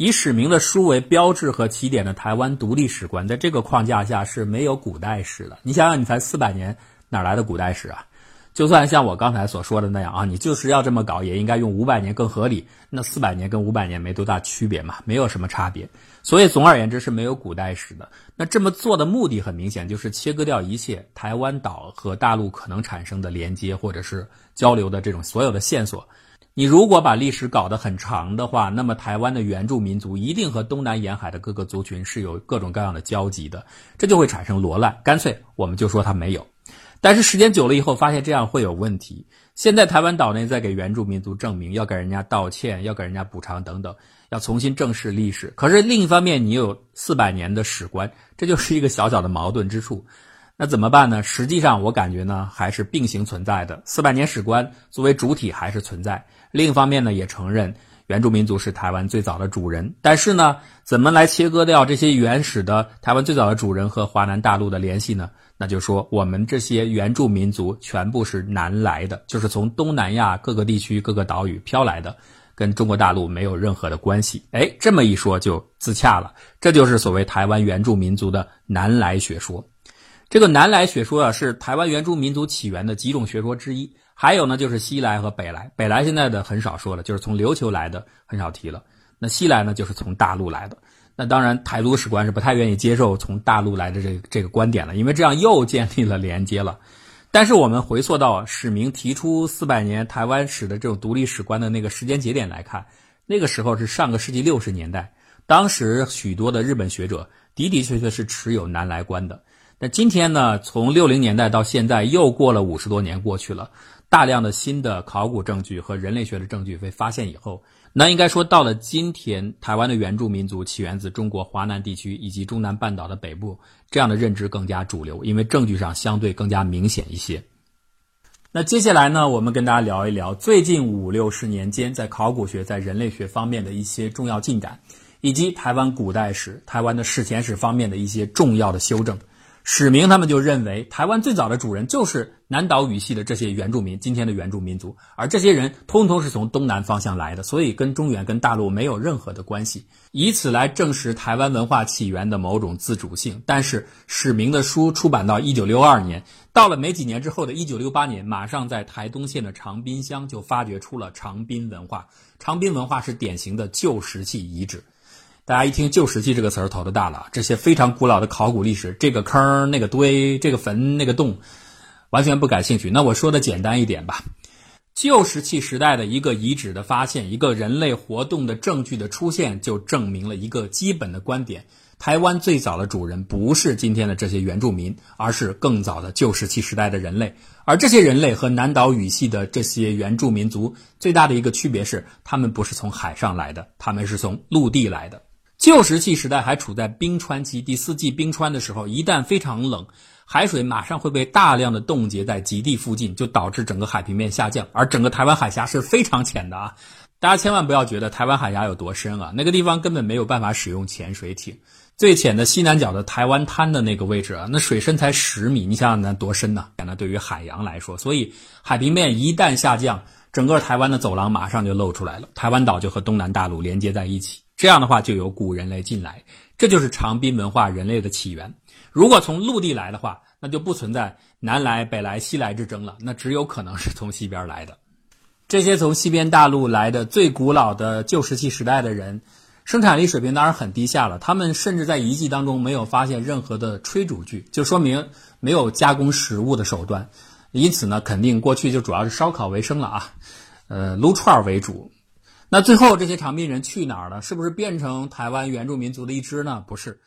以史明的书为标志和起点的台湾独立史观，在这个框架下是没有古代史的。你想想，你才四百年，哪来的古代史啊？就算像我刚才所说的那样啊，你就是要这么搞，也应该用五百年更合理。那四百年跟五百年没多大区别嘛，没有什么差别。所以总而言之是没有古代史的。那这么做的目的很明显，就是切割掉一切台湾岛和大陆可能产生的连接或者是交流的这种所有的线索。你如果把历史搞得很长的话，那么台湾的原住民族一定和东南沿海的各个族群是有各种各样的交集的，这就会产生罗乱。干脆我们就说它没有。但是时间久了以后，发现这样会有问题。现在台湾岛内在给原住民族证明，要给人家道歉，要给人家补偿等等，要重新正视历史。可是另一方面，你有四百年的史观，这就是一个小小的矛盾之处。那怎么办呢？实际上，我感觉呢还是并行存在的。四百年史观作为主体还是存在。另一方面呢，也承认原住民族是台湾最早的主人。但是呢，怎么来切割掉这些原始的台湾最早的主人和华南大陆的联系呢？那就说我们这些原住民族全部是南来的，就是从东南亚各个地区、各个岛屿飘来的，跟中国大陆没有任何的关系。哎，这么一说就自洽了。这就是所谓台湾原住民族的南来学说。这个南来学说啊，是台湾原住民族起源的几种学说之一。还有呢，就是西来和北来。北来现在的很少说了，就是从琉球来的很少提了。那西来呢，就是从大陆来的。那当然，台独史观是不太愿意接受从大陆来的这这个观点了，因为这样又建立了连接了。但是我们回溯到史明提出四百年台湾史的这种独立史观的那个时间节点来看，那个时候是上个世纪六十年代，当时许多的日本学者的的确确是持有南来观的。那今天呢，从六零年代到现在又过了五十多年过去了，大量的新的考古证据和人类学的证据被发现以后。那应该说，到了今天，台湾的原住民族起源自中国华南地区以及中南半岛的北部，这样的认知更加主流，因为证据上相对更加明显一些。那接下来呢，我们跟大家聊一聊最近五六十年间在考古学、在人类学方面的一些重要进展，以及台湾古代史、台湾的史前史方面的一些重要的修正。史明他们就认为，台湾最早的主人就是南岛语系的这些原住民，今天的原住民族，而这些人通通是从东南方向来的，所以跟中原、跟大陆没有任何的关系，以此来证实台湾文化起源的某种自主性。但是史明的书出版到一九六二年，到了没几年之后的一九六八年，马上在台东县的长滨乡就发掘出了长滨文化。长滨文化是典型的旧石器遗址。大家一听“旧石器”这个词儿，头都大了。这些非常古老的考古历史，这个坑、那个堆、这个坟、那个洞，完全不感兴趣。那我说的简单一点吧。旧石器时代的一个遗址的发现，一个人类活动的证据的出现，就证明了一个基本的观点：台湾最早的主人不是今天的这些原住民，而是更早的旧石器时代的人类。而这些人类和南岛语系的这些原住民族最大的一个区别是，他们不是从海上来的，他们是从陆地来的。旧石器时代还处在冰川期，第四纪冰川的时候，一旦非常冷，海水马上会被大量的冻结在极地附近，就导致整个海平面下降。而整个台湾海峡是非常浅的啊，大家千万不要觉得台湾海峡有多深啊，那个地方根本没有办法使用潜水艇。最浅的西南角的台湾滩的那个位置啊，那水深才十米，你想想那多深呢？那对于海洋来说，所以海平面一旦下降，整个台湾的走廊马上就露出来了，台湾岛就和东南大陆连接在一起。这样的话，就有古人类进来，这就是长滨文化人类的起源。如果从陆地来的话，那就不存在南来、北来、西来之争了，那只有可能是从西边来的。这些从西边大陆来的最古老的旧石器时代的人，生产力水平当然很低下了。他们甚至在遗迹当中没有发现任何的炊煮具，就说明没有加工食物的手段。因此呢，肯定过去就主要是烧烤为生了啊，呃，撸串为主。那最后这些长滨人去哪儿了？是不是变成台湾原住民族的一支呢？不是，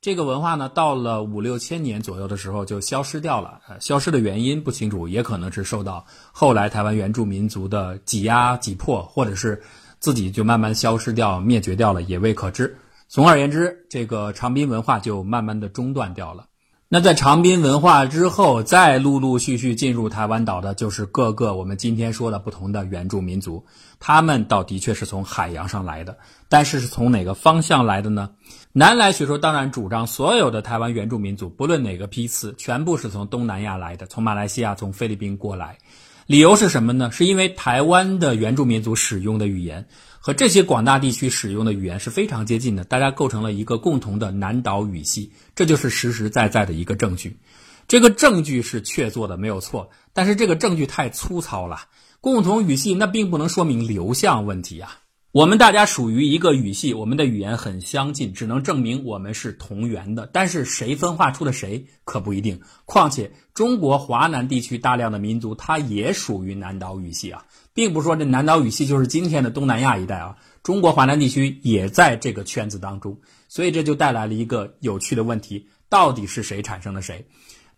这个文化呢，到了五六千年左右的时候就消失掉了。呃，消失的原因不清楚，也可能是受到后来台湾原住民族的挤压、挤迫，或者是自己就慢慢消失掉、灭绝掉了，也未可知。总而言之，这个长滨文化就慢慢的中断掉了。那在长滨文化之后，再陆陆续续进入台湾岛的，就是各个我们今天说的不同的原住民族。他们倒的确是从海洋上来的，但是是从哪个方向来的呢？南来学说当然主张，所有的台湾原住民族，不论哪个批次，全部是从东南亚来的，从马来西亚、从菲律宾过来。理由是什么呢？是因为台湾的原住民族使用的语言和这些广大地区使用的语言是非常接近的，大家构成了一个共同的南岛语系，这就是实实在在的一个证据。这个证据是确凿的，没有错，但是这个证据太粗糙了。共同语系那并不能说明流向问题啊。我们大家属于一个语系，我们的语言很相近，只能证明我们是同源的。但是谁分化出了谁可不一定。况且中国华南地区大量的民族，它也属于南岛语系啊，并不是说这南岛语系就是今天的东南亚一带啊。中国华南地区也在这个圈子当中，所以这就带来了一个有趣的问题：到底是谁产生了谁？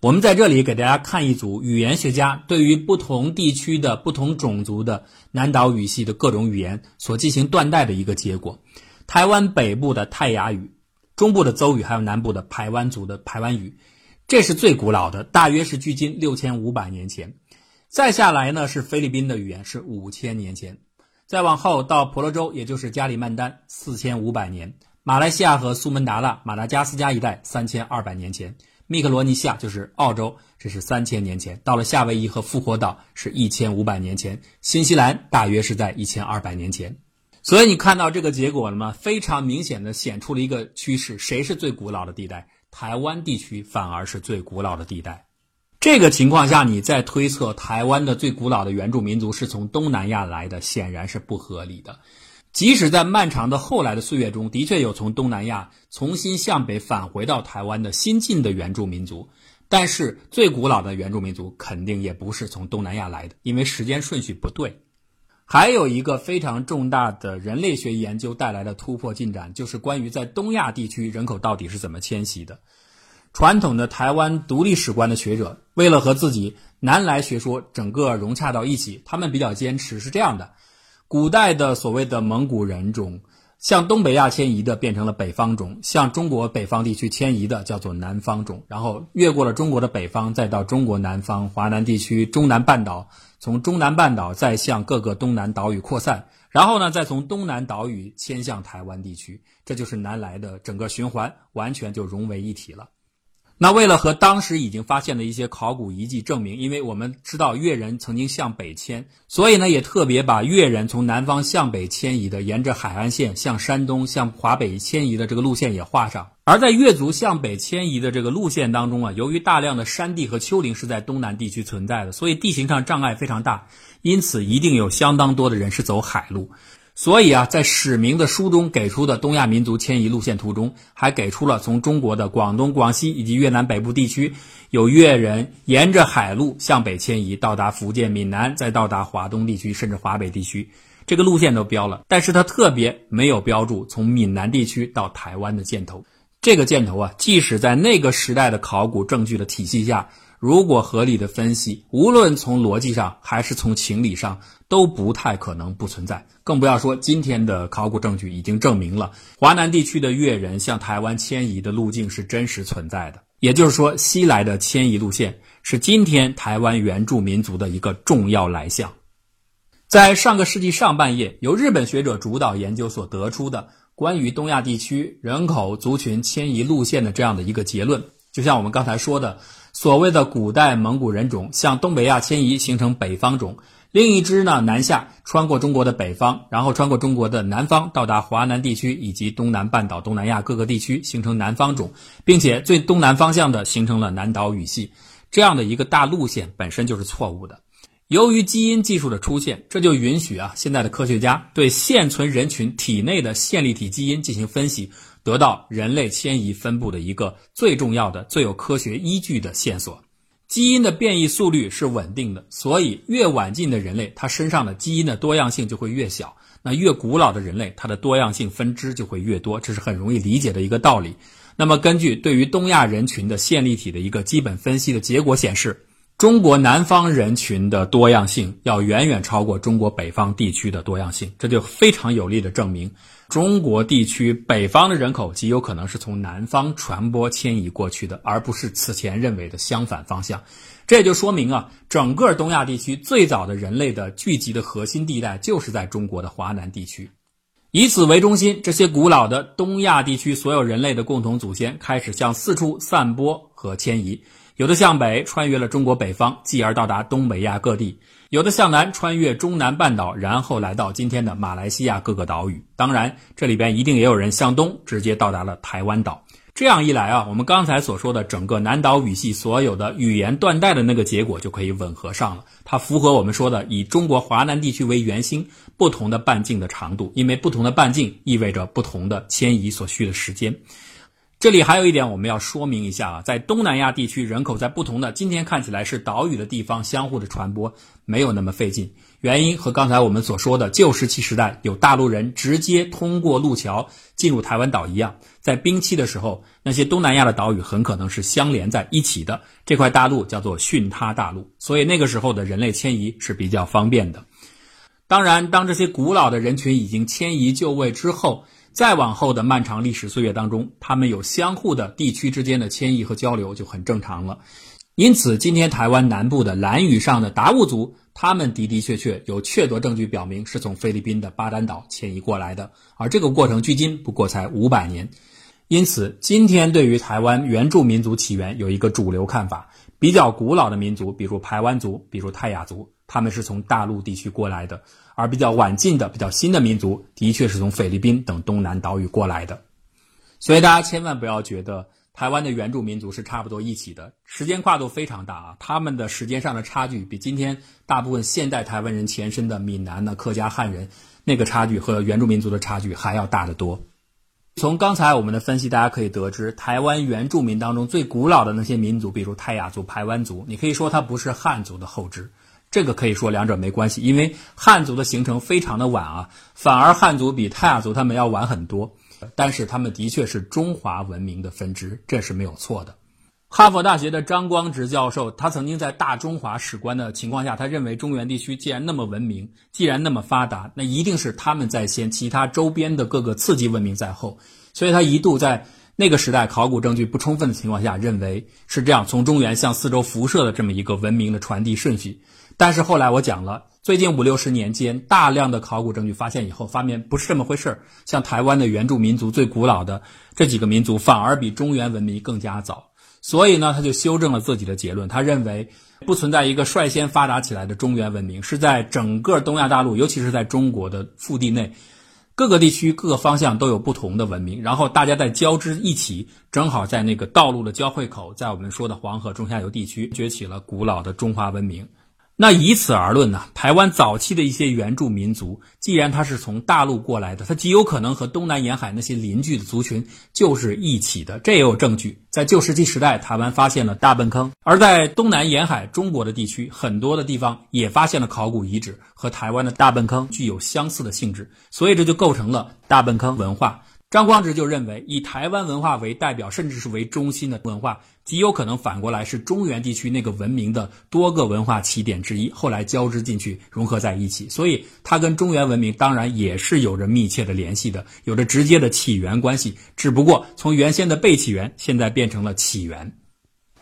我们在这里给大家看一组语言学家对于不同地区的不同种族的南岛语系的各种语言所进行断代的一个结果。台湾北部的泰雅语、中部的邹语，还有南部的排湾族的排湾语，这是最古老的，大约是距今六千五百年前。再下来呢是菲律宾的语言，是五千年前。再往后到婆罗洲，也就是加里曼丹，四千五百年。马来西亚和苏门答腊、马达加斯加一带，三千二百年前。密克罗尼西亚就是澳洲，这是三千年前；到了夏威夷和复活岛是一千五百年前；新西兰大约是在一千二百年前。所以你看到这个结果了吗？非常明显的显出了一个趋势：谁是最古老的地带？台湾地区反而是最古老的地带。这个情况下，你再推测台湾的最古老的原住民族是从东南亚来的，显然是不合理的。即使在漫长的后来的岁月中，的确有从东南亚重新向北返回到台湾的新进的原住民族，但是最古老的原住民族肯定也不是从东南亚来的，因为时间顺序不对。还有一个非常重大的人类学研究带来的突破进展，就是关于在东亚地区人口到底是怎么迁徙的。传统的台湾独立史观的学者，为了和自己南来学说整个融洽到一起，他们比较坚持是这样的。古代的所谓的蒙古人种，向东北亚迁移的变成了北方种，向中国北方地区迁移的叫做南方种，然后越过了中国的北方，再到中国南方、华南地区、中南半岛，从中南半岛再向各个东南岛屿扩散，然后呢，再从东南岛屿迁向台湾地区，这就是南来的整个循环，完全就融为一体了。那为了和当时已经发现的一些考古遗迹证明，因为我们知道越人曾经向北迁，所以呢也特别把越人从南方向北迁移的，沿着海岸线向山东、向华北迁移的这个路线也画上。而在越族向北迁移的这个路线当中啊，由于大量的山地和丘陵是在东南地区存在的，所以地形上障碍非常大，因此一定有相当多的人是走海路。所以啊，在史明的书中给出的东亚民族迁移路线图中，还给出了从中国的广东、广西以及越南北部地区有越人沿着海路向北迁移，到达福建闽南，再到达华东地区，甚至华北地区，这个路线都标了。但是它特别没有标注从闽南地区到台湾的箭头。这个箭头啊，即使在那个时代的考古证据的体系下。如果合理的分析，无论从逻辑上还是从情理上，都不太可能不存在。更不要说今天的考古证据已经证明了华南地区的越人向台湾迁移的路径是真实存在的。也就是说，西来的迁移路线是今天台湾原住民族的一个重要来向。在上个世纪上半叶，由日本学者主导研究所得出的关于东亚地区人口族群迁移路线的这样的一个结论，就像我们刚才说的。所谓的古代蒙古人种向东北亚迁移，形成北方种；另一支呢南下，穿过中国的北方，然后穿过中国的南方，到达华南地区以及东南半岛、东南亚各个地区，形成南方种，并且最东南方向的形成了南岛语系。这样的一个大路线本身就是错误的。由于基因技术的出现，这就允许啊现在的科学家对现存人群体内的线粒体基因进行分析。得到人类迁移分布的一个最重要的、最有科学依据的线索，基因的变异速率是稳定的，所以越晚近的人类，它身上的基因的多样性就会越小；那越古老的人类，它的多样性分支就会越多，这是很容易理解的一个道理。那么，根据对于东亚人群的线粒体的一个基本分析的结果显示。中国南方人群的多样性要远远超过中国北方地区的多样性，这就非常有力的证明，中国地区北方的人口极有可能是从南方传播迁移过去的，而不是此前认为的相反方向。这也就说明啊，整个东亚地区最早的人类的聚集的核心地带就是在中国的华南地区。以此为中心，这些古老的东亚地区所有人类的共同祖先开始向四处散播和迁移。有的向北穿越了中国北方，继而到达东北亚各地；有的向南穿越中南半岛，然后来到今天的马来西亚各个岛屿。当然，这里边一定也有人向东直接到达了台湾岛。这样一来啊，我们刚才所说的整个南岛语系所有的语言断代的那个结果就可以吻合上了。它符合我们说的以中国华南地区为圆心，不同的半径的长度，因为不同的半径意味着不同的迁移所需的时间。这里还有一点我们要说明一下啊，在东南亚地区，人口在不同的今天看起来是岛屿的地方相互的传播没有那么费劲。原因和刚才我们所说的旧石器时代有大陆人直接通过路桥进入台湾岛一样，在冰期的时候，那些东南亚的岛屿很可能是相连在一起的。这块大陆叫做巽他大陆，所以那个时候的人类迁移是比较方便的。当然，当这些古老的人群已经迁移就位之后。再往后的漫长历史岁月当中，他们有相互的地区之间的迁移和交流就很正常了。因此，今天台湾南部的兰屿上的达悟族，他们的的确确有确凿证据表明是从菲律宾的巴丹岛迁移过来的，而这个过程距今不过才五百年。因此，今天对于台湾原住民族起源有一个主流看法：比较古老的民族，比如排湾族，比如泰雅族。他们是从大陆地区过来的，而比较晚近的、比较新的民族，的确是从菲律宾等东南岛屿过来的。所以大家千万不要觉得台湾的原住民族是差不多一起的，时间跨度非常大啊！他们的时间上的差距，比今天大部分现代台湾人前身的闽南的客家汉人那个差距和原住民族的差距还要大得多。从刚才我们的分析，大家可以得知，台湾原住民当中最古老的那些民族，比如泰雅族、排湾族，你可以说它不是汉族的后支。这个可以说两者没关系，因为汉族的形成非常的晚啊，反而汉族比泰雅族他们要晚很多。但是他们的确是中华文明的分支，这是没有错的。哈佛大学的张光直教授，他曾经在大中华史观的情况下，他认为中原地区既然那么文明，既然那么发达，那一定是他们在先，其他周边的各个次级文明在后。所以他一度在那个时代考古证据不充分的情况下，认为是这样从中原向四周辐射的这么一个文明的传递顺序。但是后来我讲了，最近五六十年间，大量的考古证据发现以后，发现不是这么回事儿。像台湾的原住民族最古老的这几个民族，反而比中原文明更加早。所以呢，他就修正了自己的结论，他认为不存在一个率先发达起来的中原文明，是在整个东亚大陆，尤其是在中国的腹地内，各个地区、各个方向都有不同的文明，然后大家在交织一起，正好在那个道路的交汇口，在我们说的黄河中下游地区，崛起了古老的中华文明。那以此而论呢？台湾早期的一些原住民族，既然它是从大陆过来的，它极有可能和东南沿海那些邻居的族群就是一起的。这也有证据，在旧石器时代，台湾发现了大粪坑；而在东南沿海中国的地区，很多的地方也发现了考古遗址，和台湾的大粪坑具有相似的性质，所以这就构成了大粪坑文化。张光直就认为，以台湾文化为代表，甚至是为中心的文化，极有可能反过来是中原地区那个文明的多个文化起点之一，后来交织进去，融合在一起。所以，它跟中原文明当然也是有着密切的联系的，有着直接的起源关系。只不过，从原先的被起源，现在变成了起源。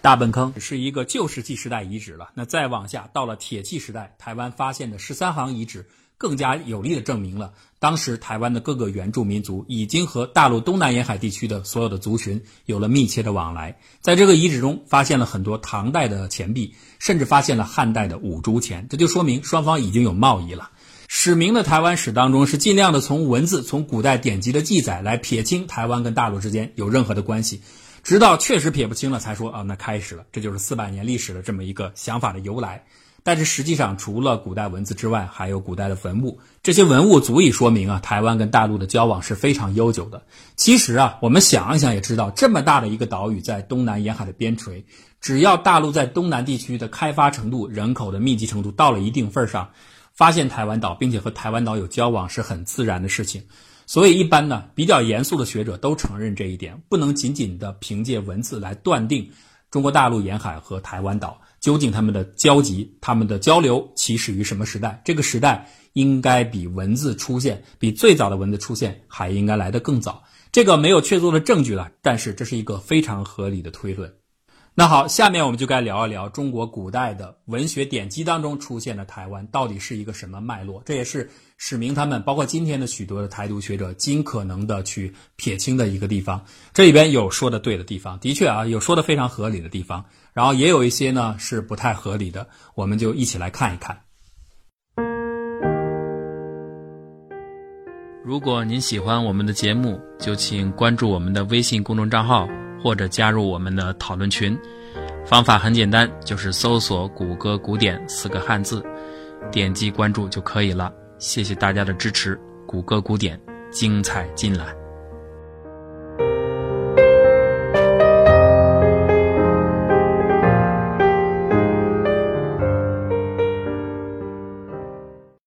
大本坑是一个旧石器时代遗址了。那再往下，到了铁器时代，台湾发现的十三行遗址。更加有力的证明了，当时台湾的各个原住民族已经和大陆东南沿海地区的所有的族群有了密切的往来。在这个遗址中，发现了很多唐代的钱币，甚至发现了汉代的五铢钱，这就说明双方已经有贸易了。史明的台湾史当中是尽量的从文字、从古代典籍的记载来撇清台湾跟大陆之间有任何的关系，直到确实撇不清了，才说啊，那开始了，这就是四百年历史的这么一个想法的由来。但是实际上，除了古代文字之外，还有古代的文物。这些文物足以说明啊，台湾跟大陆的交往是非常悠久的。其实啊，我们想一想也知道，这么大的一个岛屿在东南沿海的边陲，只要大陆在东南地区的开发程度、人口的密集程度到了一定份上，发现台湾岛并且和台湾岛有交往是很自然的事情。所以，一般呢，比较严肃的学者都承认这一点，不能仅仅的凭借文字来断定中国大陆沿海和台湾岛。究竟他们的交集、他们的交流起始于什么时代？这个时代应该比文字出现、比最早的文字出现还应该来得更早。这个没有确凿的证据了，但是这是一个非常合理的推论。那好，下面我们就该聊一聊中国古代的文学典籍当中出现的台湾到底是一个什么脉络。这也是史明他们包括今天的许多的台独学者尽可能的去撇清的一个地方。这里边有说的对的地方的确啊有说的非常合理的地方。然后也有一些呢是不太合理的我们就一起来看一看。如果您喜欢我们的节目就请关注我们的微信公众账号或者加入我们的讨论群。方法很简单就是搜索谷歌古典四个汉字点击关注就可以了。谢谢大家的支持，谷歌古典，精彩尽览。